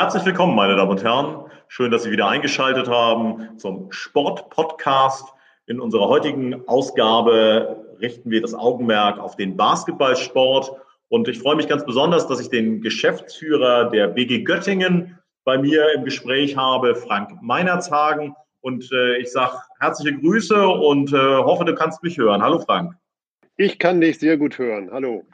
Herzlich willkommen, meine Damen und Herren. Schön, dass Sie wieder eingeschaltet haben zum Sport-Podcast. In unserer heutigen Ausgabe richten wir das Augenmerk auf den Basketballsport. Und ich freue mich ganz besonders, dass ich den Geschäftsführer der BG Göttingen bei mir im Gespräch habe, Frank Meinertshagen. Und äh, ich sage herzliche Grüße und äh, hoffe, du kannst mich hören. Hallo Frank. Ich kann dich sehr gut hören. Hallo.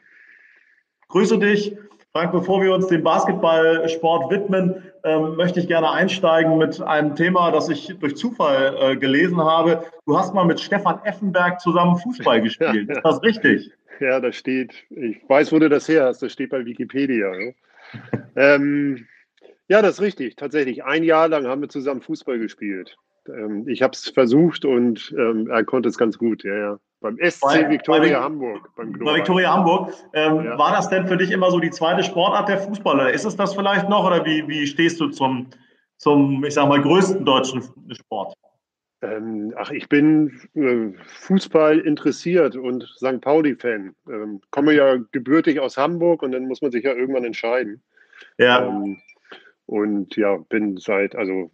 Grüße dich. Frank, bevor wir uns dem Basketballsport widmen, ähm, möchte ich gerne einsteigen mit einem Thema, das ich durch Zufall äh, gelesen habe. Du hast mal mit Stefan Effenberg zusammen Fußball gespielt. Ist das richtig? Ja, das steht. Ich weiß, wo du das her hast. Das steht bei Wikipedia. Ne? ähm, ja, das ist richtig. Tatsächlich. Ein Jahr lang haben wir zusammen Fußball gespielt. Ähm, ich habe es versucht und ähm, er konnte es ganz gut. Ja, ja. Beim SC bei, Victoria bei, Hamburg. Beim bei Victoria Hamburg. Ähm, ja. War das denn für dich immer so die zweite Sportart der Fußballer? Ist es das vielleicht noch oder wie, wie stehst du zum, zum, ich sag mal, größten deutschen Sport? Ähm, ach, ich bin äh, Fußball interessiert und St. Pauli-Fan. Ähm, komme ja gebürtig aus Hamburg und dann muss man sich ja irgendwann entscheiden. Ja. Ähm, und ja, bin seit, also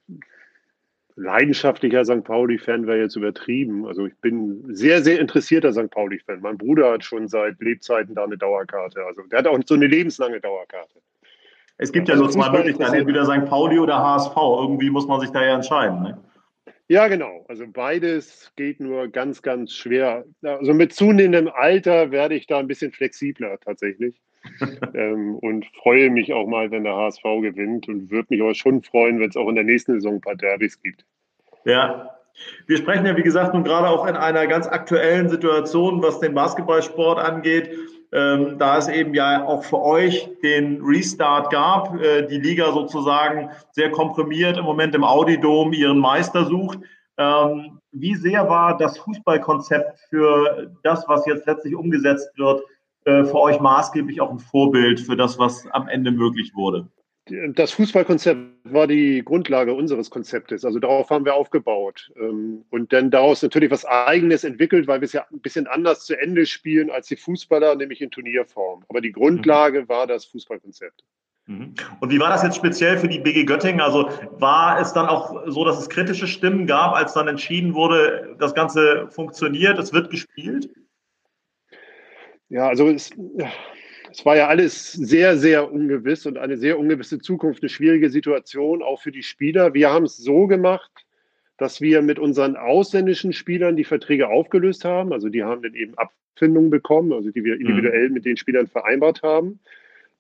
leidenschaftlicher St. Pauli-Fan wäre jetzt übertrieben. Also ich bin sehr, sehr interessierter St. Pauli-Fan. Mein Bruder hat schon seit Lebzeiten da eine Dauerkarte. Also der hat auch so eine lebenslange Dauerkarte. Es gibt ja nur zwei Möglichkeiten, entweder St. Pauli oder HSV. Irgendwie muss man sich da ja entscheiden. Ne? Ja, genau. Also beides geht nur ganz, ganz schwer. Also mit zunehmendem Alter werde ich da ein bisschen flexibler tatsächlich. ähm, und freue mich auch mal, wenn der HSV gewinnt und würde mich aber schon freuen, wenn es auch in der nächsten Saison ein paar Derbys gibt. Ja, wir sprechen ja, wie gesagt, nun gerade auch in einer ganz aktuellen Situation, was den Basketballsport angeht. Ähm, da es eben ja auch für euch den Restart gab, äh, die Liga sozusagen sehr komprimiert im Moment im Audi-Dom ihren Meister sucht. Ähm, wie sehr war das Fußballkonzept für das, was jetzt letztlich umgesetzt wird, äh, für euch maßgeblich auch ein Vorbild für das, was am Ende möglich wurde? Das Fußballkonzept war die Grundlage unseres Konzeptes. Also darauf haben wir aufgebaut. Ähm, und dann daraus natürlich was Eigenes entwickelt, weil wir es ja ein bisschen anders zu Ende spielen als die Fußballer, nämlich in Turnierform. Aber die Grundlage mhm. war das Fußballkonzept. Mhm. Und wie war das jetzt speziell für die BG Göttingen? Also war es dann auch so, dass es kritische Stimmen gab, als dann entschieden wurde, das Ganze funktioniert, es wird gespielt? Ja, also es, es war ja alles sehr, sehr ungewiss und eine sehr ungewisse Zukunft, eine schwierige Situation auch für die Spieler. Wir haben es so gemacht, dass wir mit unseren ausländischen Spielern die Verträge aufgelöst haben. Also die haben dann eben Abfindungen bekommen, also die wir mhm. individuell mit den Spielern vereinbart haben.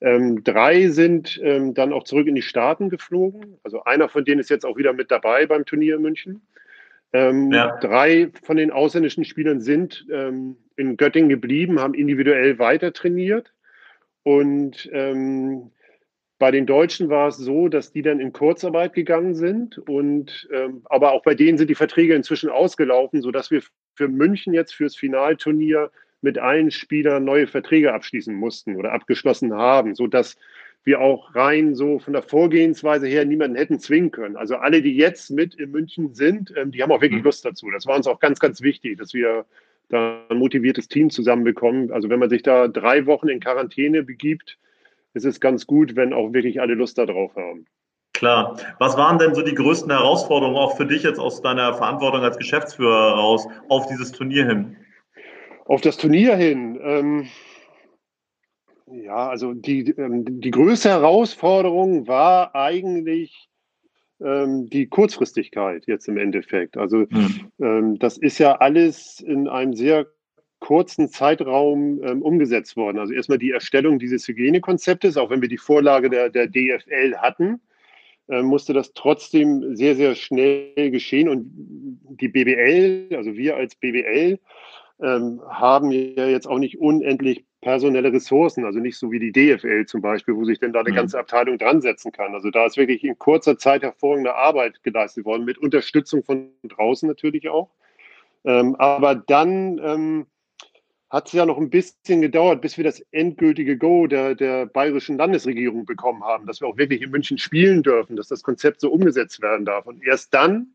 Ähm, drei sind ähm, dann auch zurück in die Staaten geflogen. Also einer von denen ist jetzt auch wieder mit dabei beim Turnier in München. Ähm, ja. Drei von den ausländischen Spielern sind ähm, in Göttingen geblieben, haben individuell weiter trainiert. Und ähm, bei den Deutschen war es so, dass die dann in Kurzarbeit gegangen sind. Und ähm, aber auch bei denen sind die Verträge inzwischen ausgelaufen, sodass wir für München jetzt fürs Finalturnier mit allen Spielern neue Verträge abschließen mussten oder abgeschlossen haben, sodass wir auch rein so von der Vorgehensweise her niemanden hätten zwingen können. Also alle, die jetzt mit in München sind, ähm, die haben auch wirklich mhm. Lust dazu. Das war uns auch ganz, ganz wichtig, dass wir da ein motiviertes Team zusammenbekommen. Also wenn man sich da drei Wochen in Quarantäne begibt, ist es ganz gut, wenn auch wirklich alle Lust darauf haben. Klar. Was waren denn so die größten Herausforderungen auch für dich jetzt aus deiner Verantwortung als Geschäftsführer heraus auf dieses Turnier hin? Auf das Turnier hin. Ähm, ja, also die, ähm, die größte Herausforderung war eigentlich ähm, die Kurzfristigkeit jetzt im Endeffekt. Also mhm. ähm, das ist ja alles in einem sehr kurzen Zeitraum ähm, umgesetzt worden. Also erstmal die Erstellung dieses Hygienekonzeptes, auch wenn wir die Vorlage der, der DFL hatten, äh, musste das trotzdem sehr, sehr schnell geschehen. Und die BBL, also wir als BBL, ähm, haben ja jetzt auch nicht unendlich personelle Ressourcen, also nicht so wie die DFL zum Beispiel, wo sich denn da eine mhm. ganze Abteilung dran setzen kann. Also da ist wirklich in kurzer Zeit hervorragende Arbeit geleistet worden, mit Unterstützung von draußen natürlich auch. Ähm, aber dann ähm, hat es ja noch ein bisschen gedauert, bis wir das endgültige Go der, der bayerischen Landesregierung bekommen haben, dass wir auch wirklich in München spielen dürfen, dass das Konzept so umgesetzt werden darf. Und erst dann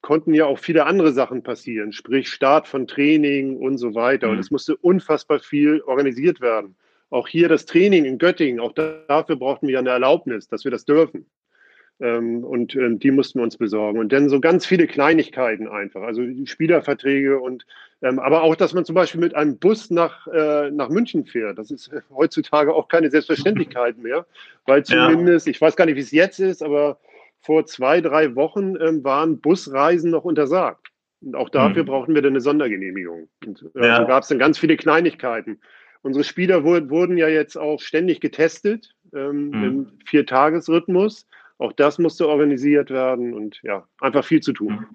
konnten ja auch viele andere Sachen passieren, sprich Start von Training und so weiter. Mhm. Und es musste unfassbar viel organisiert werden. Auch hier das Training in Göttingen, auch dafür brauchten wir eine Erlaubnis, dass wir das dürfen. Ähm, und ähm, die mussten wir uns besorgen. Und dann so ganz viele Kleinigkeiten einfach, also Spielerverträge und ähm, aber auch, dass man zum Beispiel mit einem Bus nach, äh, nach München fährt. Das ist heutzutage auch keine Selbstverständlichkeit mehr, weil zumindest, ja. ich weiß gar nicht, wie es jetzt ist, aber vor zwei, drei Wochen ähm, waren Busreisen noch untersagt. Und auch dafür mhm. brauchten wir dann eine Sondergenehmigung. Und äh, ja. so gab es dann ganz viele Kleinigkeiten. Unsere Spieler wurden, wurden ja jetzt auch ständig getestet ähm, mhm. im Viertagesrhythmus. Auch das musste organisiert werden und ja, einfach viel zu tun.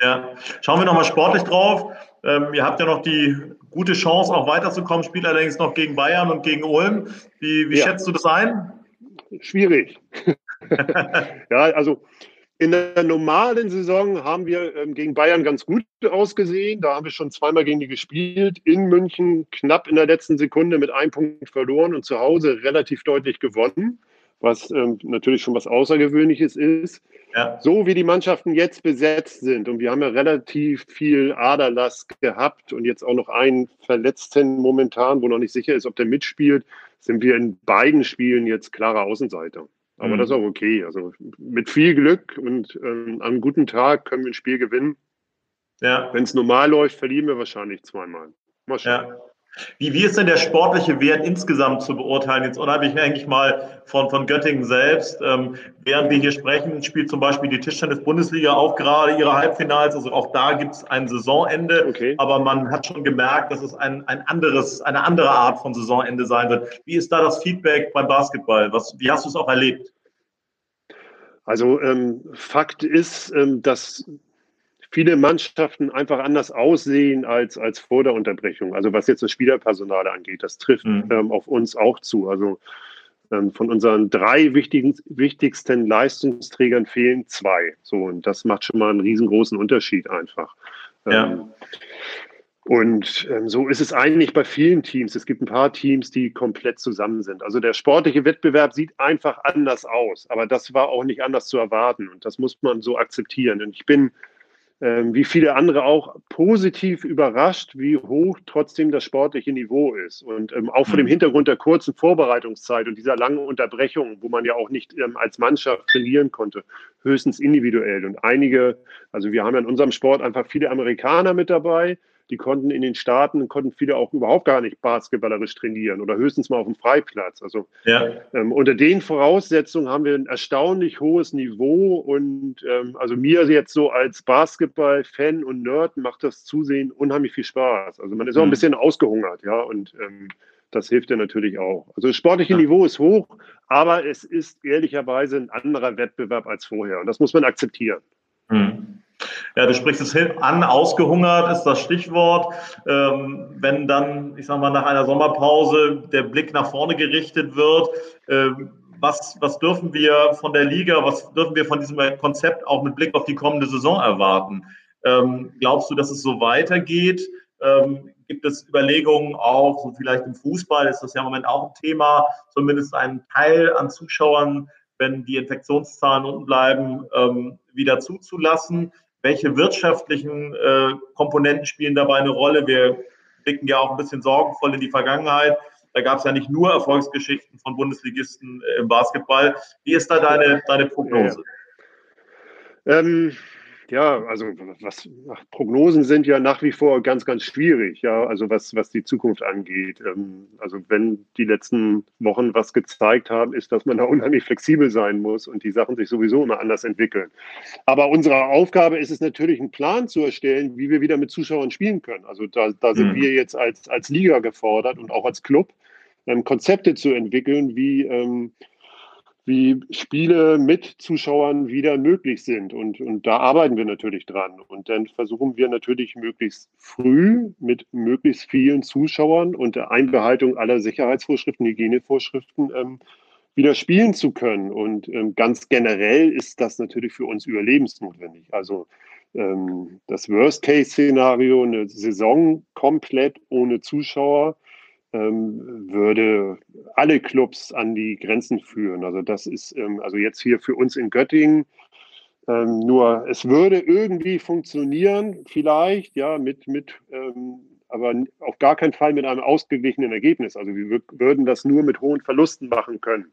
Ja, schauen wir nochmal sportlich drauf. Ähm, ihr habt ja noch die gute Chance, auch weiterzukommen, spielt allerdings noch gegen Bayern und gegen Ulm. Wie, wie ja. schätzt du das ein? Schwierig. ja, also in der normalen Saison haben wir ähm, gegen Bayern ganz gut ausgesehen. Da haben wir schon zweimal gegen die gespielt. In München knapp in der letzten Sekunde mit einem Punkt verloren und zu Hause relativ deutlich gewonnen was ähm, natürlich schon was Außergewöhnliches ist. Ja. So wie die Mannschaften jetzt besetzt sind, und wir haben ja relativ viel Aderlass gehabt und jetzt auch noch einen Verletzten momentan, wo noch nicht sicher ist, ob der mitspielt, sind wir in beiden Spielen jetzt klare Außenseiter. Aber mhm. das ist auch okay. Also mit viel Glück und ähm, an einem guten Tag können wir ein Spiel gewinnen. Ja. Wenn es normal läuft, verlieren wir wahrscheinlich zweimal. Mal schauen. Ja. Wie, wie ist denn der sportliche Wert insgesamt zu beurteilen? Jetzt unheimlich eigentlich mal von, von Göttingen selbst. Ähm, während wir hier sprechen, spielt zum Beispiel die Tischtennis-Bundesliga auch gerade ihre Halbfinals. Also auch da gibt es ein Saisonende. Okay. Aber man hat schon gemerkt, dass es ein, ein anderes, eine andere Art von Saisonende sein wird. Wie ist da das Feedback beim Basketball? Was, wie hast du es auch erlebt? Also ähm, Fakt ist, ähm, dass viele Mannschaften einfach anders aussehen als, als vor der Unterbrechung. Also was jetzt das Spielerpersonal angeht, das trifft mhm. ähm, auf uns auch zu. Also ähm, von unseren drei wichtigen, wichtigsten Leistungsträgern fehlen zwei. So, und das macht schon mal einen riesengroßen Unterschied einfach. Ja. Ähm, und ähm, so ist es eigentlich bei vielen Teams. Es gibt ein paar Teams, die komplett zusammen sind. Also der sportliche Wettbewerb sieht einfach anders aus, aber das war auch nicht anders zu erwarten und das muss man so akzeptieren. Und ich bin wie viele andere auch positiv überrascht, wie hoch trotzdem das sportliche Niveau ist. Und ähm, auch vor dem mhm. Hintergrund der kurzen Vorbereitungszeit und dieser langen Unterbrechung, wo man ja auch nicht ähm, als Mannschaft trainieren konnte, höchstens individuell. Und einige, also wir haben ja in unserem Sport einfach viele Amerikaner mit dabei, die konnten in den Staaten, konnten viele auch überhaupt gar nicht basketballerisch trainieren oder höchstens mal auf dem Freiplatz. Also ja. ähm, unter den Voraussetzungen haben wir ein erstaunlich hohes Niveau und ähm, also mir jetzt so als Basketball-Fan und Nerd macht das Zusehen unheimlich viel Spaß. Also man ist auch ein mhm. bisschen ausgehungert, ja, und ähm, das hilft ja natürlich auch. Also das sportliche ja. Niveau ist hoch, aber es ist ehrlicherweise ein anderer Wettbewerb als vorher und das muss man akzeptieren. Mhm. Ja, du sprichst es an, ausgehungert ist das Stichwort. Ähm, wenn dann, ich sage mal, nach einer Sommerpause der Blick nach vorne gerichtet wird, äh, was, was dürfen wir von der Liga, was dürfen wir von diesem Konzept auch mit Blick auf die kommende Saison erwarten? Ähm, glaubst du, dass es so weitergeht? Ähm, gibt es Überlegungen auch, so vielleicht im Fußball ist das ja im Moment auch ein Thema, zumindest einen Teil an Zuschauern, wenn die Infektionszahlen unten bleiben, ähm, wieder zuzulassen? Welche wirtschaftlichen äh, Komponenten spielen dabei eine Rolle? Wir blicken ja auch ein bisschen sorgenvoll in die Vergangenheit. Da gab es ja nicht nur Erfolgsgeschichten von Bundesligisten äh, im Basketball. Wie ist da deine, deine Prognose? Ja. Ähm, ja, also was Prognosen sind ja nach wie vor ganz, ganz schwierig, ja, also was, was die Zukunft angeht. Ähm, also wenn die letzten Wochen was gezeigt haben, ist, dass man da unheimlich flexibel sein muss und die Sachen sich sowieso immer anders entwickeln. Aber unsere Aufgabe ist es natürlich, einen Plan zu erstellen, wie wir wieder mit Zuschauern spielen können. Also da, da sind mhm. wir jetzt als, als Liga gefordert und auch als Club, ähm, Konzepte zu entwickeln, wie ähm, wie Spiele mit Zuschauern wieder möglich sind. Und, und da arbeiten wir natürlich dran. Und dann versuchen wir natürlich möglichst früh mit möglichst vielen Zuschauern und der Einbehaltung aller Sicherheitsvorschriften, Hygienevorschriften ähm, wieder spielen zu können. Und ähm, ganz generell ist das natürlich für uns überlebensnotwendig. Also ähm, das Worst-Case-Szenario, eine Saison komplett ohne Zuschauer, würde alle Clubs an die Grenzen führen. Also das ist ähm, also jetzt hier für uns in Göttingen ähm, nur, es würde irgendwie funktionieren, vielleicht, ja, mit, mit ähm, aber auf gar keinen Fall mit einem ausgeglichenen Ergebnis. Also wir würden das nur mit hohen Verlusten machen können.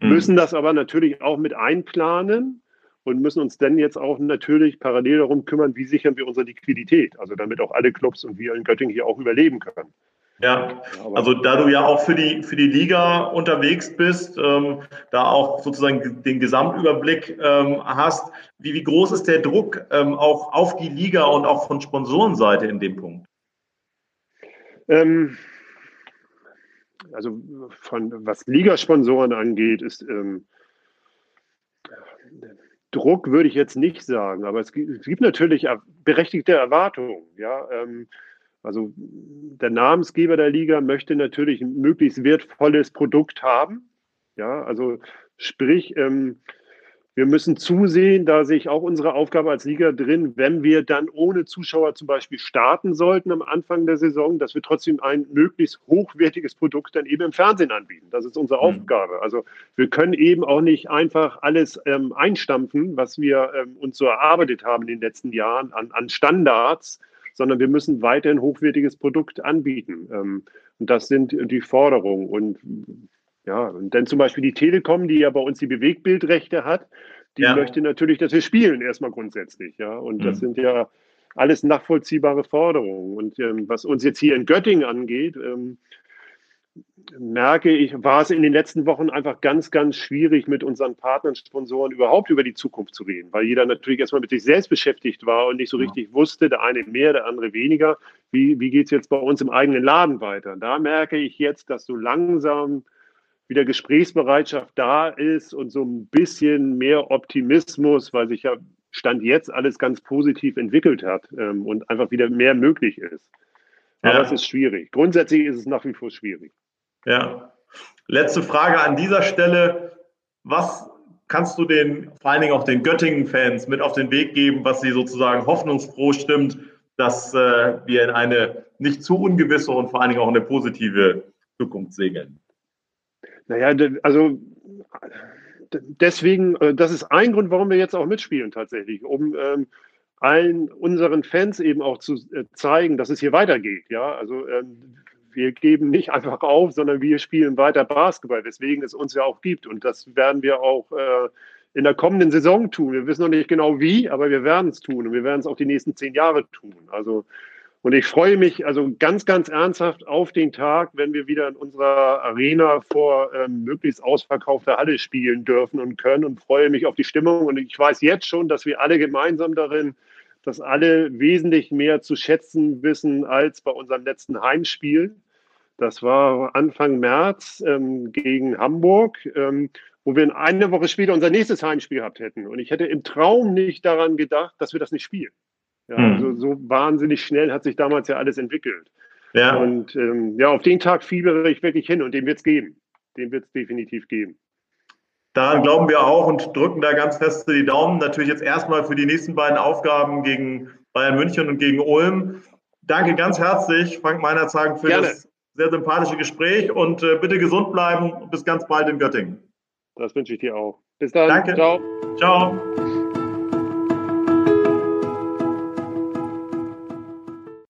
mhm. müssen das aber natürlich auch mit einplanen und müssen uns dann jetzt auch natürlich parallel darum kümmern, wie sichern wir unsere Liquidität, also damit auch alle Clubs und wir in Göttingen hier auch überleben können. Ja, also da du ja auch für die, für die Liga unterwegs bist, ähm, da auch sozusagen den Gesamtüberblick ähm, hast, wie, wie groß ist der Druck ähm, auch auf die Liga und auch von Sponsorenseite in dem Punkt? Ähm, also von was Ligasponsoren angeht, ist ähm, Druck würde ich jetzt nicht sagen, aber es gibt, es gibt natürlich berechtigte Erwartungen. Ja, ähm, also der Namensgeber der Liga möchte natürlich ein möglichst wertvolles Produkt haben. Ja, also sprich, ähm, wir müssen zusehen, da sehe ich auch unsere Aufgabe als Liga drin, wenn wir dann ohne Zuschauer zum Beispiel starten sollten am Anfang der Saison, dass wir trotzdem ein möglichst hochwertiges Produkt dann eben im Fernsehen anbieten. Das ist unsere mhm. Aufgabe. Also wir können eben auch nicht einfach alles ähm, einstampfen, was wir ähm, uns so erarbeitet haben in den letzten Jahren an, an Standards, sondern wir müssen weiterhin hochwertiges Produkt anbieten. Ähm, und das sind die Forderungen. Und ja, und dann zum Beispiel die Telekom, die ja bei uns die Bewegbildrechte hat, die ja. möchte natürlich, dass wir spielen, erstmal grundsätzlich. Ja, und mhm. das sind ja alles nachvollziehbare Forderungen. Und ähm, was uns jetzt hier in Göttingen angeht, ähm, merke ich, war es in den letzten Wochen einfach ganz, ganz schwierig, mit unseren Partnern, Sponsoren überhaupt über die Zukunft zu reden, weil jeder natürlich erstmal mit sich selbst beschäftigt war und nicht so richtig wusste, der eine mehr, der andere weniger. Wie, wie geht es jetzt bei uns im eigenen Laden weiter? Da merke ich jetzt, dass so langsam wieder Gesprächsbereitschaft da ist und so ein bisschen mehr Optimismus, weil sich ja Stand jetzt alles ganz positiv entwickelt hat ähm, und einfach wieder mehr möglich ist. Aber ja. es ist schwierig. Grundsätzlich ist es nach wie vor schwierig. Ja. Letzte Frage an dieser Stelle. Was kannst du den, vor allen Dingen auch den Göttingen-Fans mit auf den Weg geben, was sie sozusagen hoffnungsfroh stimmt, dass äh, wir in eine nicht zu ungewisse und vor allen Dingen auch eine positive Zukunft segeln? Naja, also deswegen, äh, das ist ein Grund, warum wir jetzt auch mitspielen tatsächlich, um ähm, allen unseren Fans eben auch zu äh, zeigen, dass es hier weitergeht. Ja, also ähm, wir geben nicht einfach auf, sondern wir spielen weiter Basketball, weswegen es uns ja auch gibt. Und das werden wir auch äh, in der kommenden Saison tun. Wir wissen noch nicht genau wie, aber wir werden es tun und wir werden es auch die nächsten zehn Jahre tun. Also und ich freue mich also ganz, ganz ernsthaft auf den Tag, wenn wir wieder in unserer Arena vor ähm, möglichst ausverkaufter Halle spielen dürfen und können und freue mich auf die Stimmung. Und ich weiß jetzt schon, dass wir alle gemeinsam darin, dass alle wesentlich mehr zu schätzen wissen als bei unserem letzten Heimspiel. Das war Anfang März ähm, gegen Hamburg, ähm, wo wir eine Woche später unser nächstes Heimspiel gehabt hätten. Und ich hätte im Traum nicht daran gedacht, dass wir das nicht spielen. Ja, hm. also so wahnsinnig schnell hat sich damals ja alles entwickelt. Ja. Und ähm, ja, auf den Tag fiebere ich wirklich hin und den wird es geben. Den wird es definitiv geben. Daran glauben wir auch und drücken da ganz fest die Daumen. Natürlich jetzt erstmal für die nächsten beiden Aufgaben gegen Bayern München und gegen Ulm. Danke ganz herzlich, Frank Meinerzagen, für Gerne. das sehr sympathische Gespräch und äh, bitte gesund bleiben. Bis ganz bald in Göttingen. Das wünsche ich dir auch. Bis dann. Danke. Ciao. Ciao.